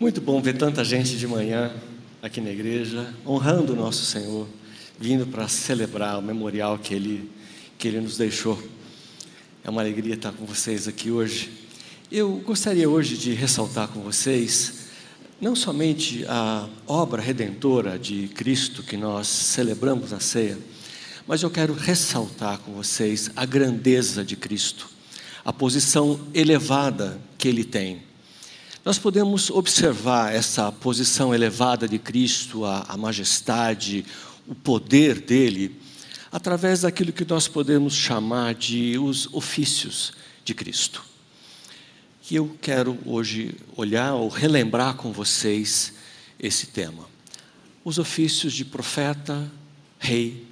Muito bom ver tanta gente de manhã aqui na igreja, honrando o nosso Senhor, vindo para celebrar o memorial que Ele, que Ele nos deixou. É uma alegria estar com vocês aqui hoje. Eu gostaria hoje de ressaltar com vocês não somente a obra redentora de Cristo que nós celebramos na ceia, mas eu quero ressaltar com vocês a grandeza de Cristo, a posição elevada que Ele tem nós podemos observar essa posição elevada de Cristo, a, a majestade, o poder dele, através daquilo que nós podemos chamar de os ofícios de Cristo. Que eu quero hoje olhar ou relembrar com vocês esse tema. Os ofícios de profeta, rei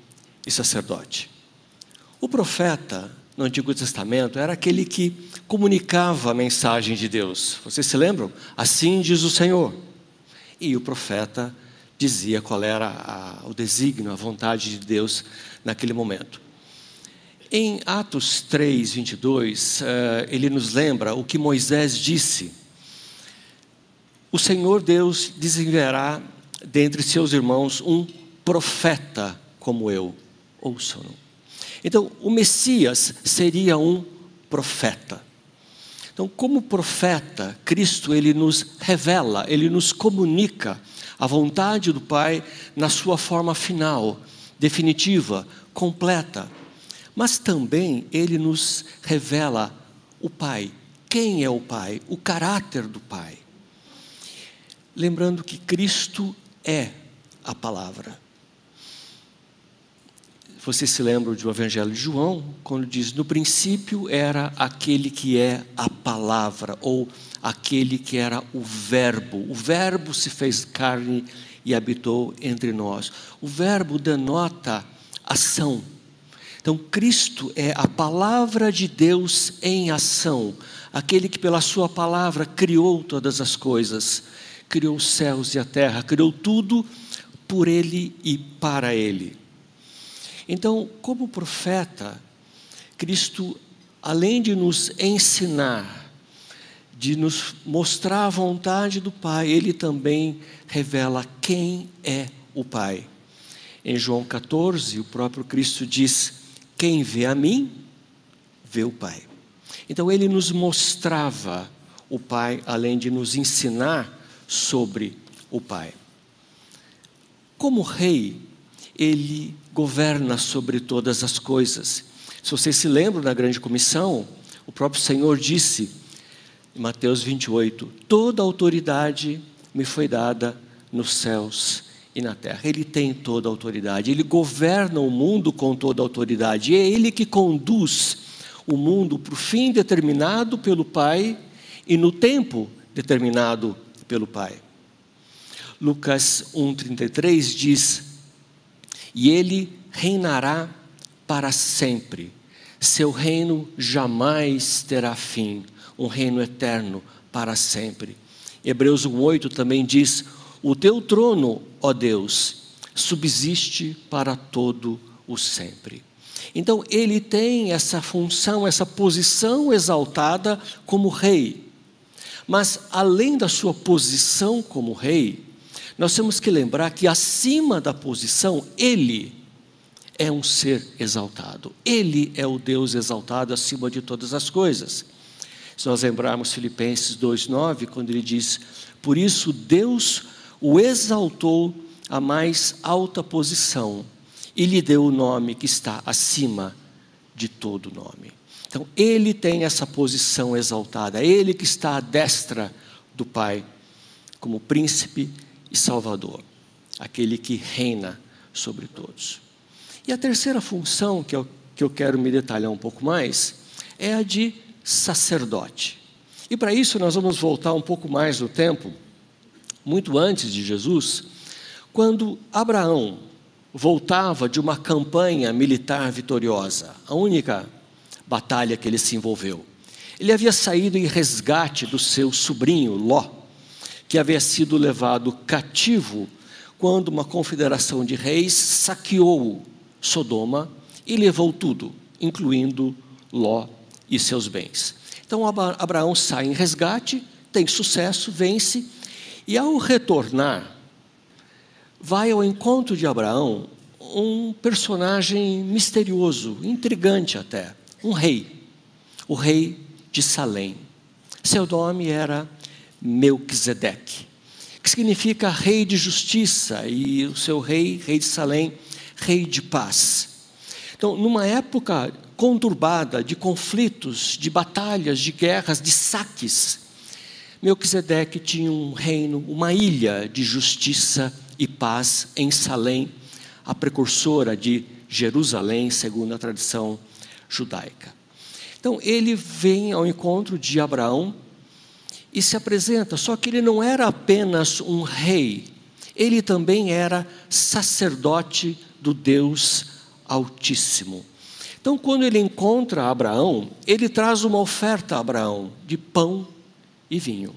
e sacerdote. O profeta no Antigo Testamento era aquele que comunicava a mensagem de Deus. Vocês se lembram? Assim diz o Senhor. E o profeta dizia qual era a, o desígnio, a vontade de Deus naquele momento. Em Atos 3, 22, uh, ele nos lembra o que Moisés disse: O Senhor Deus desenviará dentre seus irmãos um profeta como eu. Ouçam-no. Então, o Messias seria um profeta. Então, como profeta, Cristo ele nos revela, ele nos comunica a vontade do Pai na sua forma final, definitiva, completa. Mas também ele nos revela o Pai. Quem é o Pai? O caráter do Pai. Lembrando que Cristo é a palavra. Vocês se lembram do Evangelho de João, quando diz: No princípio era aquele que é a palavra, ou aquele que era o Verbo. O Verbo se fez carne e habitou entre nós. O Verbo denota ação. Então, Cristo é a palavra de Deus em ação, aquele que, pela Sua palavra, criou todas as coisas, criou os céus e a terra, criou tudo por Ele e para Ele. Então, como profeta, Cristo, além de nos ensinar, de nos mostrar a vontade do Pai, ele também revela quem é o Pai. Em João 14, o próprio Cristo diz: Quem vê a mim, vê o Pai. Então ele nos mostrava o Pai, além de nos ensinar sobre o Pai. Como rei, ele governa sobre todas as coisas. Se vocês se lembram da grande comissão, o próprio Senhor disse, em Mateus 28, toda autoridade me foi dada nos céus e na terra. Ele tem toda a autoridade, ele governa o mundo com toda a autoridade, e é ele que conduz o mundo para o fim determinado pelo Pai e no tempo determinado pelo Pai. Lucas 1,33 diz: e ele reinará para sempre. Seu reino jamais terá fim, um reino eterno para sempre. Hebreus 1:8 também diz: "O teu trono, ó Deus, subsiste para todo o sempre". Então ele tem essa função, essa posição exaltada como rei. Mas além da sua posição como rei, nós temos que lembrar que acima da posição, Ele é um ser exaltado. Ele é o Deus exaltado acima de todas as coisas. Se nós lembrarmos Filipenses 2,9, quando ele diz: Por isso Deus o exaltou à mais alta posição e lhe deu o nome que está acima de todo nome. Então, ele tem essa posição exaltada, ele que está à destra do Pai, como príncipe e Salvador, aquele que reina sobre todos. E a terceira função que eu, que eu quero me detalhar um pouco mais é a de sacerdote. E para isso nós vamos voltar um pouco mais no tempo, muito antes de Jesus, quando Abraão voltava de uma campanha militar vitoriosa, a única batalha que ele se envolveu. Ele havia saído em resgate do seu sobrinho Ló, que havia sido levado cativo quando uma confederação de reis saqueou Sodoma e levou tudo, incluindo Ló e seus bens. Então Abraão sai em resgate, tem sucesso, vence, E ao retornar, vai ao encontro de Abraão um personagem misterioso, intrigante até, um rei, o rei de Salém. Seu nome era Melquisedeque, que significa rei de justiça, e o seu rei, rei de Salém, rei de paz. Então, numa época conturbada de conflitos, de batalhas, de guerras, de saques, Melquisedeque tinha um reino, uma ilha de justiça e paz em Salém, a precursora de Jerusalém, segundo a tradição judaica. Então ele vem ao encontro de Abraão e se apresenta, só que ele não era apenas um rei, ele também era sacerdote do Deus Altíssimo. Então, quando ele encontra Abraão, ele traz uma oferta a Abraão de pão e vinho.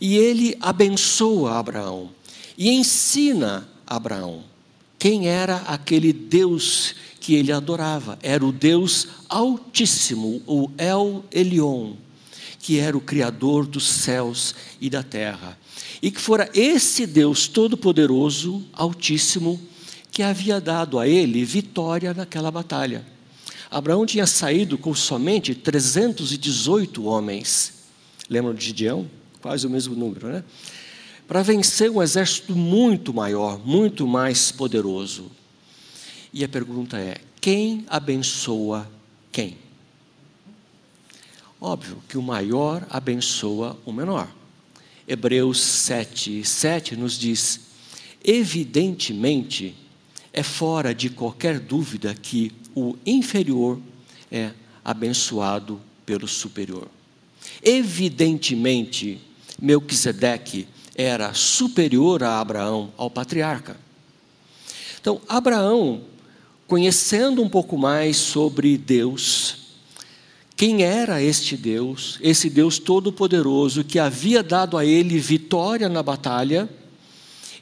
E ele abençoa Abraão e ensina Abraão quem era aquele Deus que ele adorava. Era o Deus Altíssimo, o El Elion, que era o Criador dos céus e da terra. E que fora esse Deus Todo-Poderoso, Altíssimo, que havia dado a ele vitória naquela batalha. Abraão tinha saído com somente 318 homens. Lembram de Gideão? Quase o mesmo número, né? para vencer um exército muito maior, muito mais poderoso. E a pergunta é: quem abençoa quem? Óbvio que o maior abençoa o menor. Hebreus 7, 7 nos diz: evidentemente, é fora de qualquer dúvida que o inferior é abençoado pelo superior. Evidentemente, Melquisedeque era superior a Abraão, ao patriarca. Então, Abraão, conhecendo um pouco mais sobre Deus, quem era este Deus, esse Deus todo-poderoso que havia dado a ele vitória na batalha,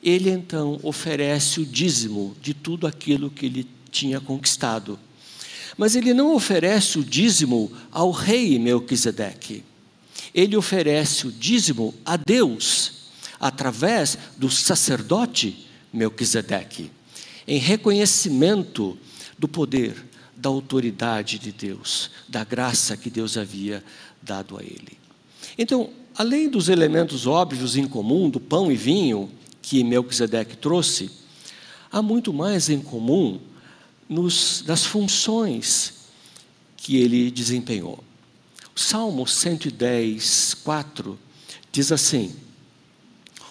ele então oferece o dízimo de tudo aquilo que ele tinha conquistado. Mas ele não oferece o dízimo ao rei Melquisedeque. Ele oferece o dízimo a Deus através do sacerdote Melquisedeque, em reconhecimento do poder, da autoridade de Deus, da graça que Deus havia dado a ele. Então, além dos elementos óbvios em comum do pão e vinho que Melquisedeque trouxe, há muito mais em comum nos, nas funções que ele desempenhou. O Salmo 110, 4 diz assim: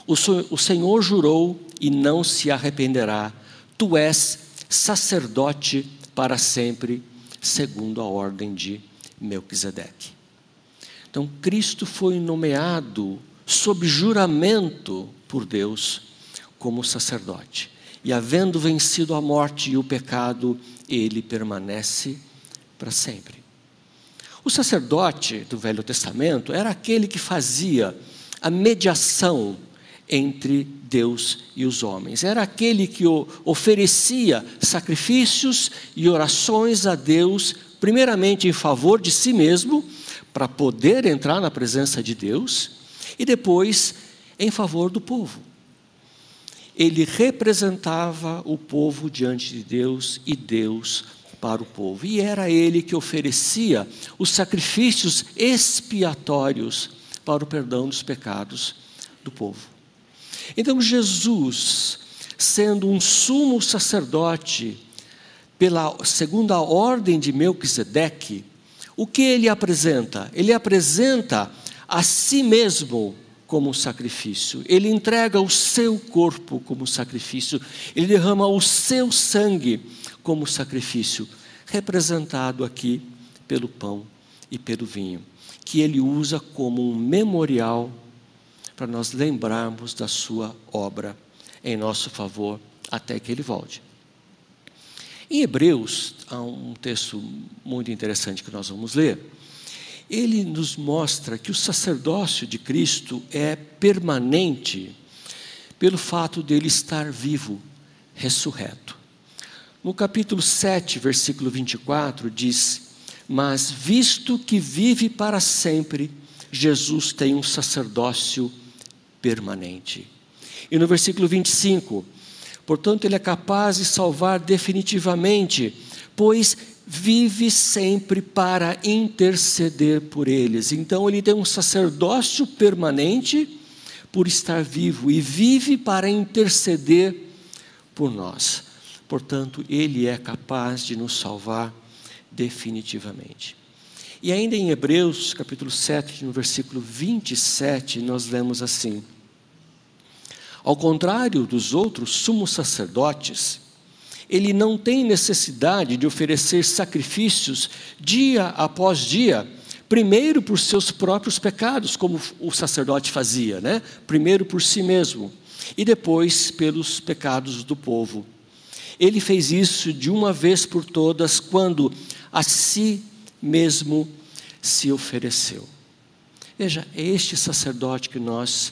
o Senhor jurou e não se arrependerá. Tu és sacerdote para sempre, segundo a ordem de Melquisedeque. Então, Cristo foi nomeado sob juramento por Deus como sacerdote. E havendo vencido a morte e o pecado, ele permanece para sempre. O sacerdote do Velho Testamento era aquele que fazia a mediação entre Deus e os homens. Era aquele que oferecia sacrifícios e orações a Deus, primeiramente em favor de si mesmo, para poder entrar na presença de Deus, e depois em favor do povo. Ele representava o povo diante de Deus e Deus para o povo. E era ele que oferecia os sacrifícios expiatórios para o perdão dos pecados do povo. Então, Jesus, sendo um sumo sacerdote, pela segunda ordem de Melquisedeque, o que ele apresenta? Ele apresenta a si mesmo como sacrifício, ele entrega o seu corpo como sacrifício, ele derrama o seu sangue como sacrifício, representado aqui pelo pão e pelo vinho, que ele usa como um memorial para nós lembrarmos da sua obra em nosso favor até que ele volte. Em Hebreus, há um texto muito interessante que nós vamos ler. Ele nos mostra que o sacerdócio de Cristo é permanente pelo fato dele estar vivo, ressurreto. No capítulo 7, versículo 24, diz: Mas visto que vive para sempre, Jesus tem um sacerdócio permanente. E no versículo 25, portanto, ele é capaz de salvar definitivamente, pois vive sempre para interceder por eles. Então, ele tem um sacerdócio permanente por estar vivo e vive para interceder por nós. Portanto, ele é capaz de nos salvar definitivamente. E ainda em Hebreus, capítulo 7, no versículo 27, nós lemos assim: Ao contrário dos outros sumos sacerdotes, ele não tem necessidade de oferecer sacrifícios dia após dia, primeiro por seus próprios pecados, como o sacerdote fazia, né? Primeiro por si mesmo e depois pelos pecados do povo. Ele fez isso de uma vez por todas quando a si mesmo se ofereceu. Veja, é este sacerdote que nós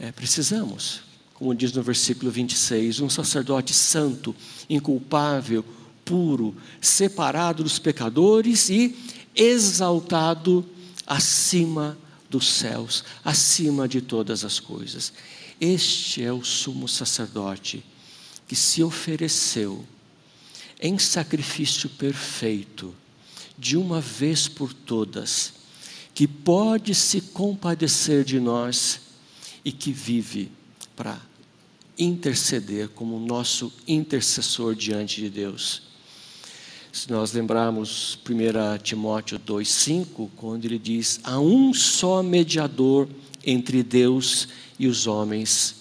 é, precisamos, como diz no versículo 26, um sacerdote santo, inculpável, puro, separado dos pecadores e exaltado acima dos céus, acima de todas as coisas. Este é o sumo sacerdote que se ofereceu em sacrifício perfeito, de uma vez por todas, que pode se compadecer de nós e que vive para interceder como nosso intercessor diante de Deus. Se nós lembrarmos 1 Timóteo 2,5, quando ele diz: há um só mediador entre Deus e os homens,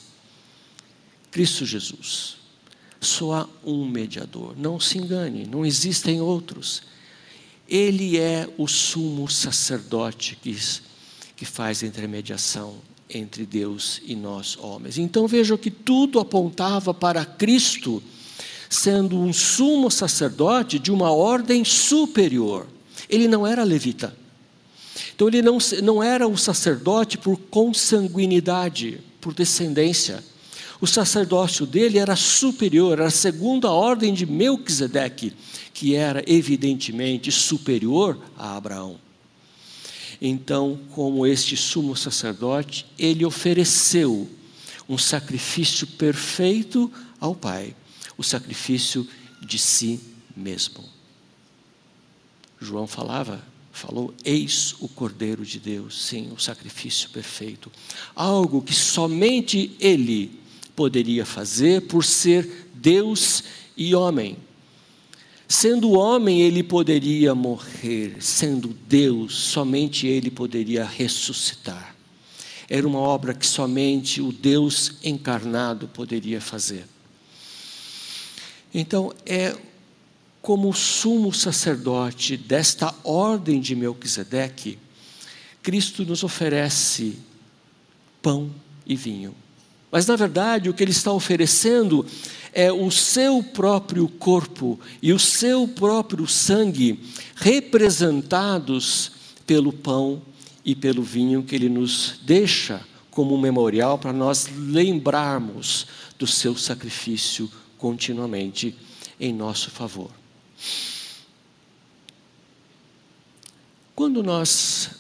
Cristo Jesus. Só há um mediador, não se engane, não existem outros. Ele é o sumo sacerdote que, que faz intermediação entre Deus e nós, homens. Então vejam que tudo apontava para Cristo sendo um sumo sacerdote de uma ordem superior. Ele não era levita. Então ele não, não era o sacerdote por consanguinidade, por descendência. O sacerdócio dele era superior, era a segunda ordem de Melquisedeque, que era evidentemente superior a Abraão. Então, como este sumo sacerdote, ele ofereceu um sacrifício perfeito ao Pai, o sacrifício de si mesmo. João falava falou: Eis o Cordeiro de Deus, sim, o sacrifício perfeito. Algo que somente Ele poderia fazer por ser Deus e homem. Sendo homem, ele poderia morrer, sendo Deus, somente ele poderia ressuscitar. Era uma obra que somente o Deus encarnado poderia fazer. Então, é como sumo sacerdote desta ordem de Melquisedeque, Cristo nos oferece pão e vinho. Mas na verdade, o que ele está oferecendo é o seu próprio corpo e o seu próprio sangue representados pelo pão e pelo vinho que ele nos deixa como um memorial para nós lembrarmos do seu sacrifício continuamente em nosso favor. Quando nós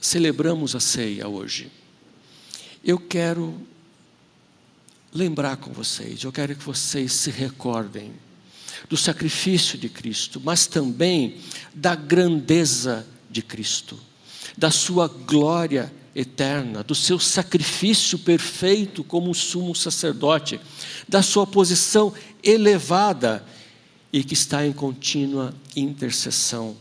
celebramos a ceia hoje, eu quero lembrar com vocês, eu quero que vocês se recordem do sacrifício de Cristo, mas também da grandeza de Cristo, da sua glória eterna, do seu sacrifício perfeito como sumo sacerdote, da sua posição elevada e que está em contínua intercessão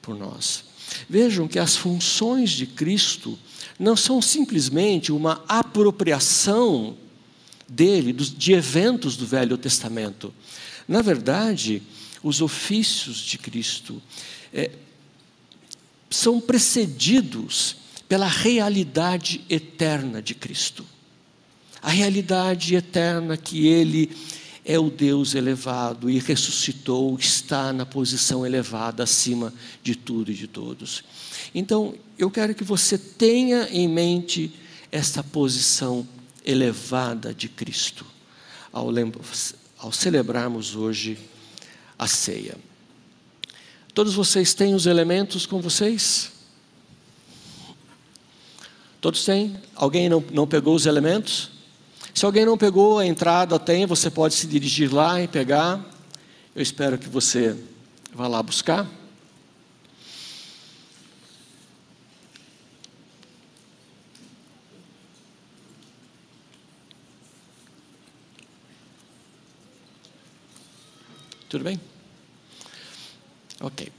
por nós. Vejam que as funções de Cristo não são simplesmente uma apropriação dele, de eventos do Velho Testamento. Na verdade, os ofícios de Cristo é, são precedidos pela realidade eterna de Cristo. A realidade eterna que ele é o Deus elevado e ressuscitou, está na posição elevada acima de tudo e de todos. Então, eu quero que você tenha em mente esta posição elevada de Cristo ao, ao celebrarmos hoje a ceia. Todos vocês têm os elementos com vocês? Todos têm? Alguém não, não pegou os elementos? Se alguém não pegou, a entrada tem, você pode se dirigir lá e pegar. Eu espero que você vá lá buscar. Tudo bem? Ok.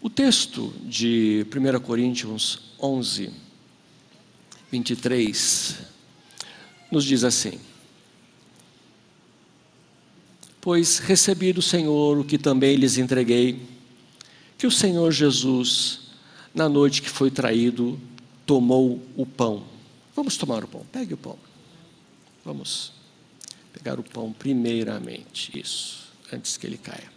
O texto de 1 Coríntios 11, 23, nos diz assim: Pois recebi do Senhor o que também lhes entreguei, que o Senhor Jesus, na noite que foi traído, tomou o pão. Vamos tomar o pão, pegue o pão. Vamos pegar o pão primeiramente, isso, antes que ele caia.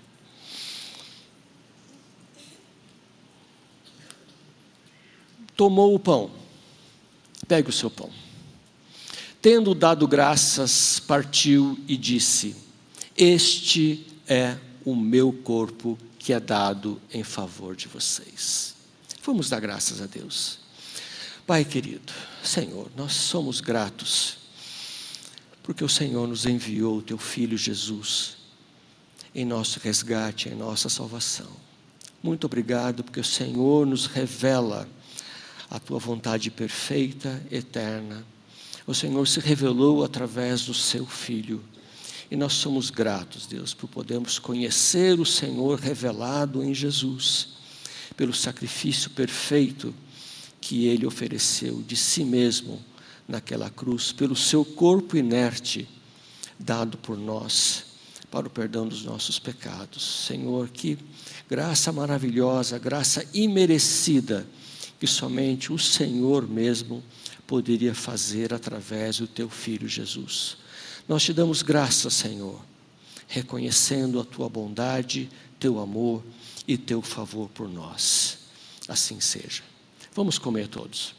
Tomou o pão, pegue o seu pão. Tendo dado graças, partiu e disse: Este é o meu corpo que é dado em favor de vocês. Vamos dar graças a Deus. Pai querido, Senhor, nós somos gratos porque o Senhor nos enviou o teu filho Jesus em nosso resgate, em nossa salvação. Muito obrigado porque o Senhor nos revela a tua vontade perfeita, eterna. O Senhor se revelou através do seu filho. E nós somos gratos, Deus, por podermos conhecer o Senhor revelado em Jesus, pelo sacrifício perfeito que ele ofereceu de si mesmo naquela cruz, pelo seu corpo inerte dado por nós para o perdão dos nossos pecados. Senhor, que graça maravilhosa, graça imerecida que somente o Senhor mesmo poderia fazer através do teu filho Jesus. Nós te damos graças, Senhor, reconhecendo a tua bondade, teu amor e teu favor por nós. Assim seja. Vamos comer todos.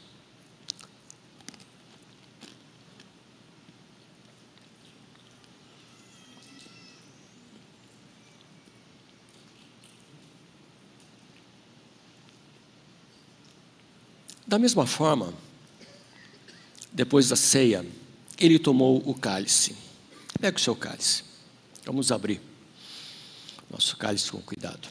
Da mesma forma, depois da ceia, ele tomou o cálice. Pega o seu cálice. Vamos abrir nosso cálice com cuidado.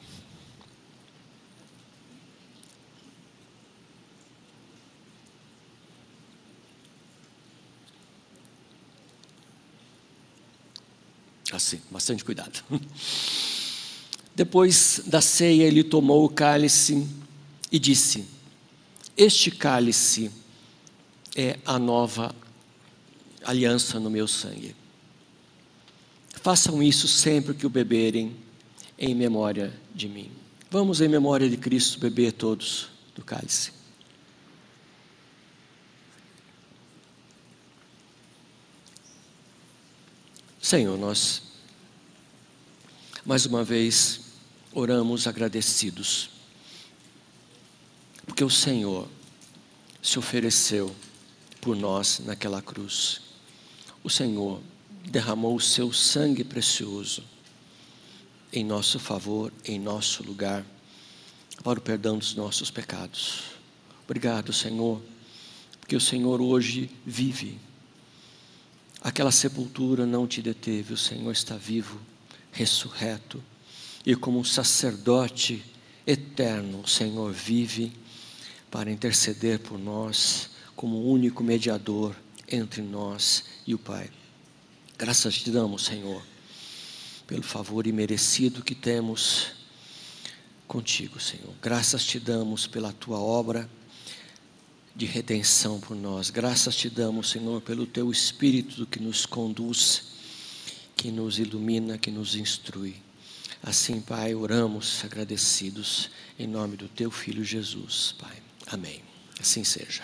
Assim, bastante cuidado. Depois da ceia, ele tomou o cálice e disse: este cálice é a nova aliança no meu sangue. Façam isso sempre que o beberem, em memória de mim. Vamos, em memória de Cristo, beber todos do cálice. Senhor, nós mais uma vez oramos agradecidos porque o Senhor se ofereceu por nós naquela cruz. O Senhor derramou o seu sangue precioso em nosso favor, em nosso lugar, para o perdão dos nossos pecados. Obrigado, Senhor, porque o Senhor hoje vive. Aquela sepultura não te deteve, o Senhor está vivo, ressurreto, e como um sacerdote eterno, o Senhor vive para interceder por nós como único mediador entre nós e o Pai. Graças te damos, Senhor, pelo favor imerecido que temos contigo, Senhor. Graças te damos pela tua obra de redenção por nós. Graças te damos, Senhor, pelo teu Espírito que nos conduz, que nos ilumina, que nos instrui. Assim, Pai, oramos agradecidos em nome do teu filho Jesus, Pai. Amém. Assim seja.